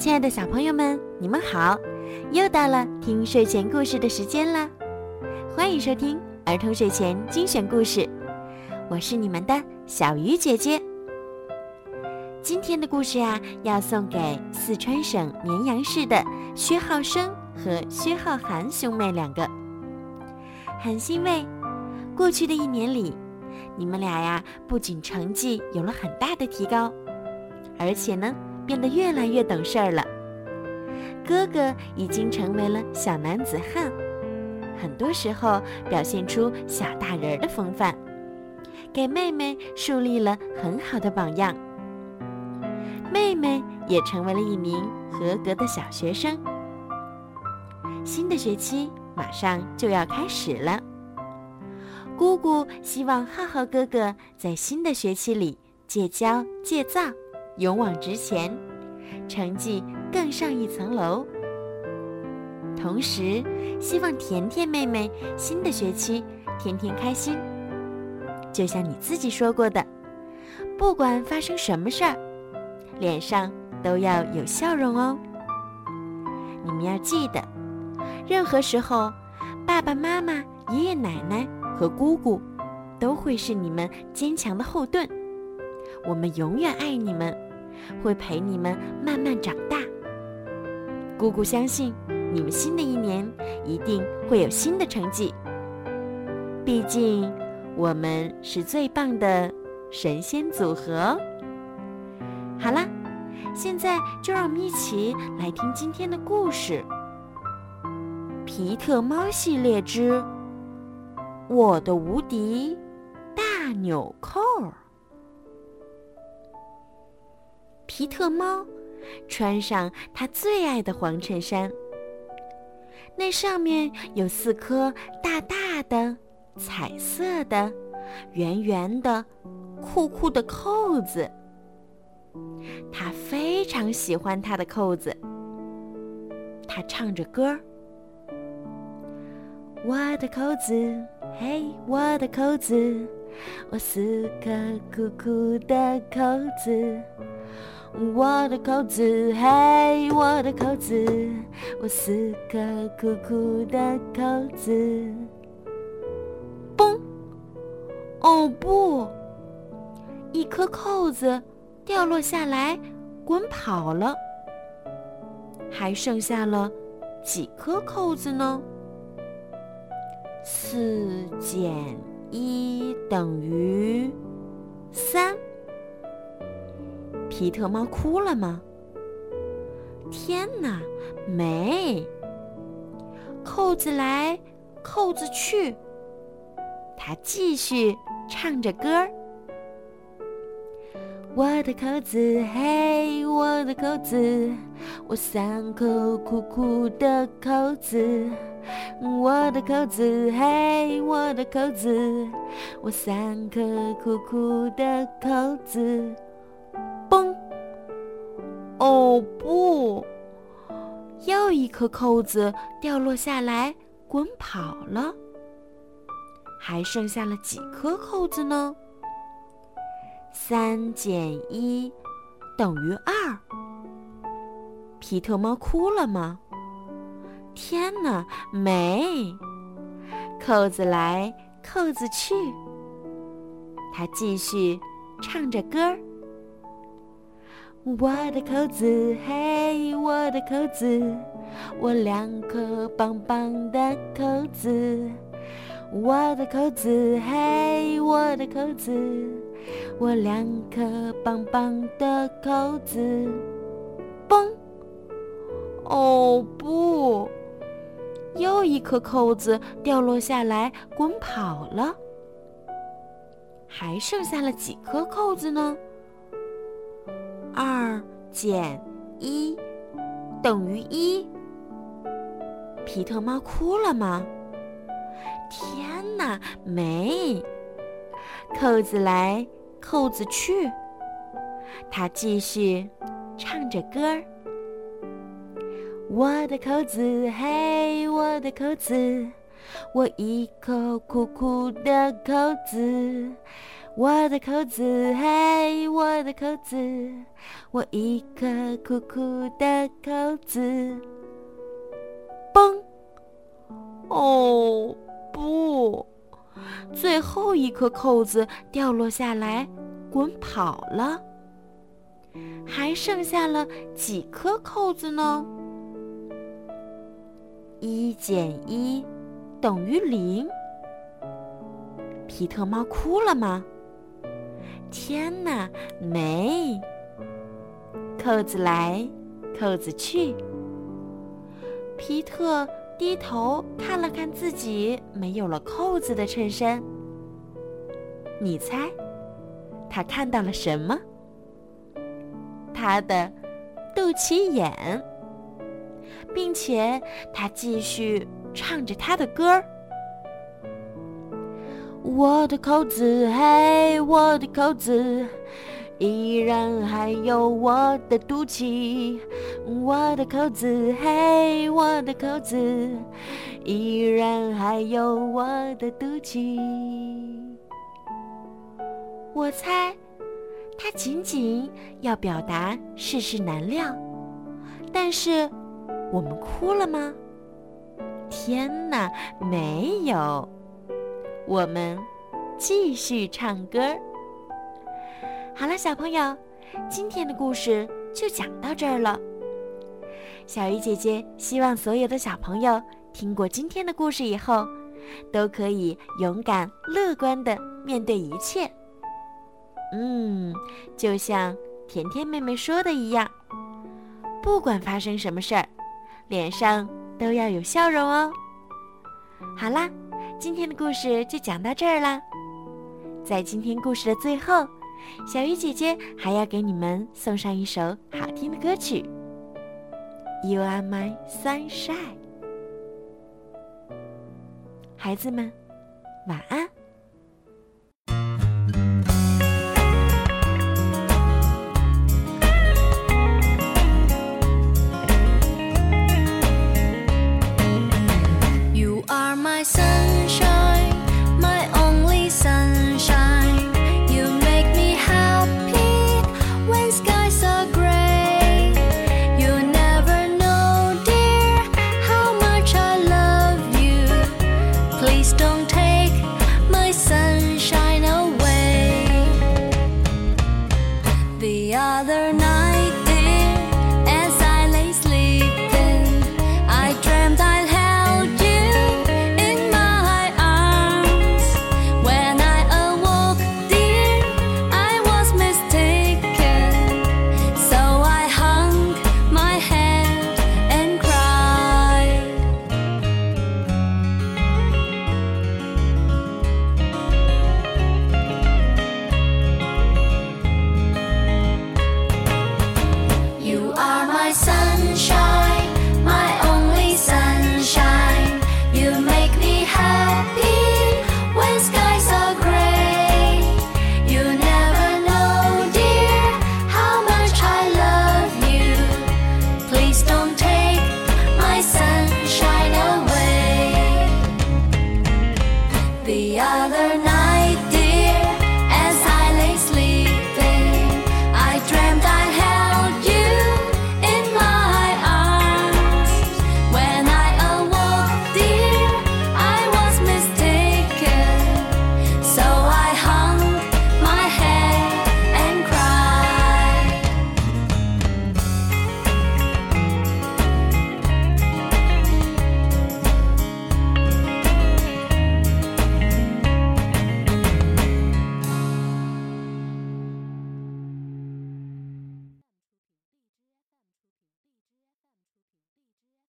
亲爱的小朋友们，你们好！又到了听睡前故事的时间啦，欢迎收听儿童睡前精选故事，我是你们的小鱼姐姐。今天的故事呀，要送给四川省绵阳市的薛浩生和薛浩涵兄妹两个。很欣慰，过去的一年里，你们俩呀，不仅成绩有了很大的提高，而且呢。变得越来越懂事儿了。哥哥已经成为了小男子汉，很多时候表现出小大人的风范，给妹妹树立了很好的榜样。妹妹也成为了一名合格的小学生。新的学期马上就要开始了，姑姑希望浩浩哥哥在新的学期里戒骄戒躁。勇往直前，成绩更上一层楼。同时，希望甜甜妹妹新的学期天天开心。就像你自己说过的，不管发生什么事儿，脸上都要有笑容哦。你们要记得，任何时候，爸爸妈妈、爷爷奶奶和姑姑都会是你们坚强的后盾。我们永远爱你们。会陪你们慢慢长大。姑姑相信你们新的一年一定会有新的成绩。毕竟我们是最棒的神仙组合。好啦，现在就让我们一起来听今天的故事——皮特猫系列之《我的无敌大纽扣》。皮特猫穿上他最爱的黄衬衫，那上面有四颗大大的、彩色的、圆圆的、酷酷的扣子。他非常喜欢他的扣子。他唱着歌儿：“我的扣子，嘿，我的扣子，我四颗酷酷的扣子。”我的扣子，嘿，我的扣子，我四颗酷酷的扣子。嘣！哦不，一颗扣子掉落下来，滚跑了。还剩下了几颗扣子呢？四减一等于三。皮特猫哭了吗？天哪，没！扣子来，扣子去。他继续唱着歌儿。我的扣子，嘿，我的扣子，我三颗酷酷的扣子。我的扣子，嘿，我的扣子，我三颗酷酷的扣子。哦不，又一颗扣子掉落下来，滚跑了。还剩下了几颗扣子呢？三减一等于二。皮特猫哭了吗？天哪，没！扣子来，扣子去。他继续唱着歌儿。我的扣子，嘿，我的扣子，我两颗棒棒的扣子。我的扣子，嘿，我的扣子，我两颗棒棒的扣子。嘣！哦不，又一颗扣子掉落下来，滚跑了。还剩下了几颗扣子呢？二减一等于一。皮特猫哭了吗？天哪，没！扣子来，扣子去。他继续唱着歌儿。我的扣子，嘿，我的扣子，我一口苦苦的扣子。我的扣子，嘿，我的扣子，我一颗酷酷的扣子。嘣！哦，不，最后一颗扣子掉落下来，滚跑了。还剩下了几颗扣子呢？一减一等于零。皮特猫哭了吗？天哪，没。扣子来，扣子去。皮特低头看了看自己没有了扣子的衬衫。你猜，他看到了什么？他的肚脐眼，并且他继续唱着他的歌儿。我的扣子，嘿，我的扣子，依然还有我的肚脐。我的扣子，嘿，我的扣子，依然还有我的肚脐。我猜。他仅仅要表达世事难料，但是我们哭了吗？天哪，没有！我们继续唱歌。好了，小朋友，今天的故事就讲到这儿了。小鱼姐姐希望所有的小朋友听过今天的故事以后，都可以勇敢乐观的面对一切。嗯，就像甜甜妹妹说的一样，不管发生什么事儿，脸上都要有笑容哦。好啦，今天的故事就讲到这儿啦。在今天故事的最后，小鱼姐姐还要给你们送上一首好听的歌曲，《You Are My Sunshine》。孩子们，晚安。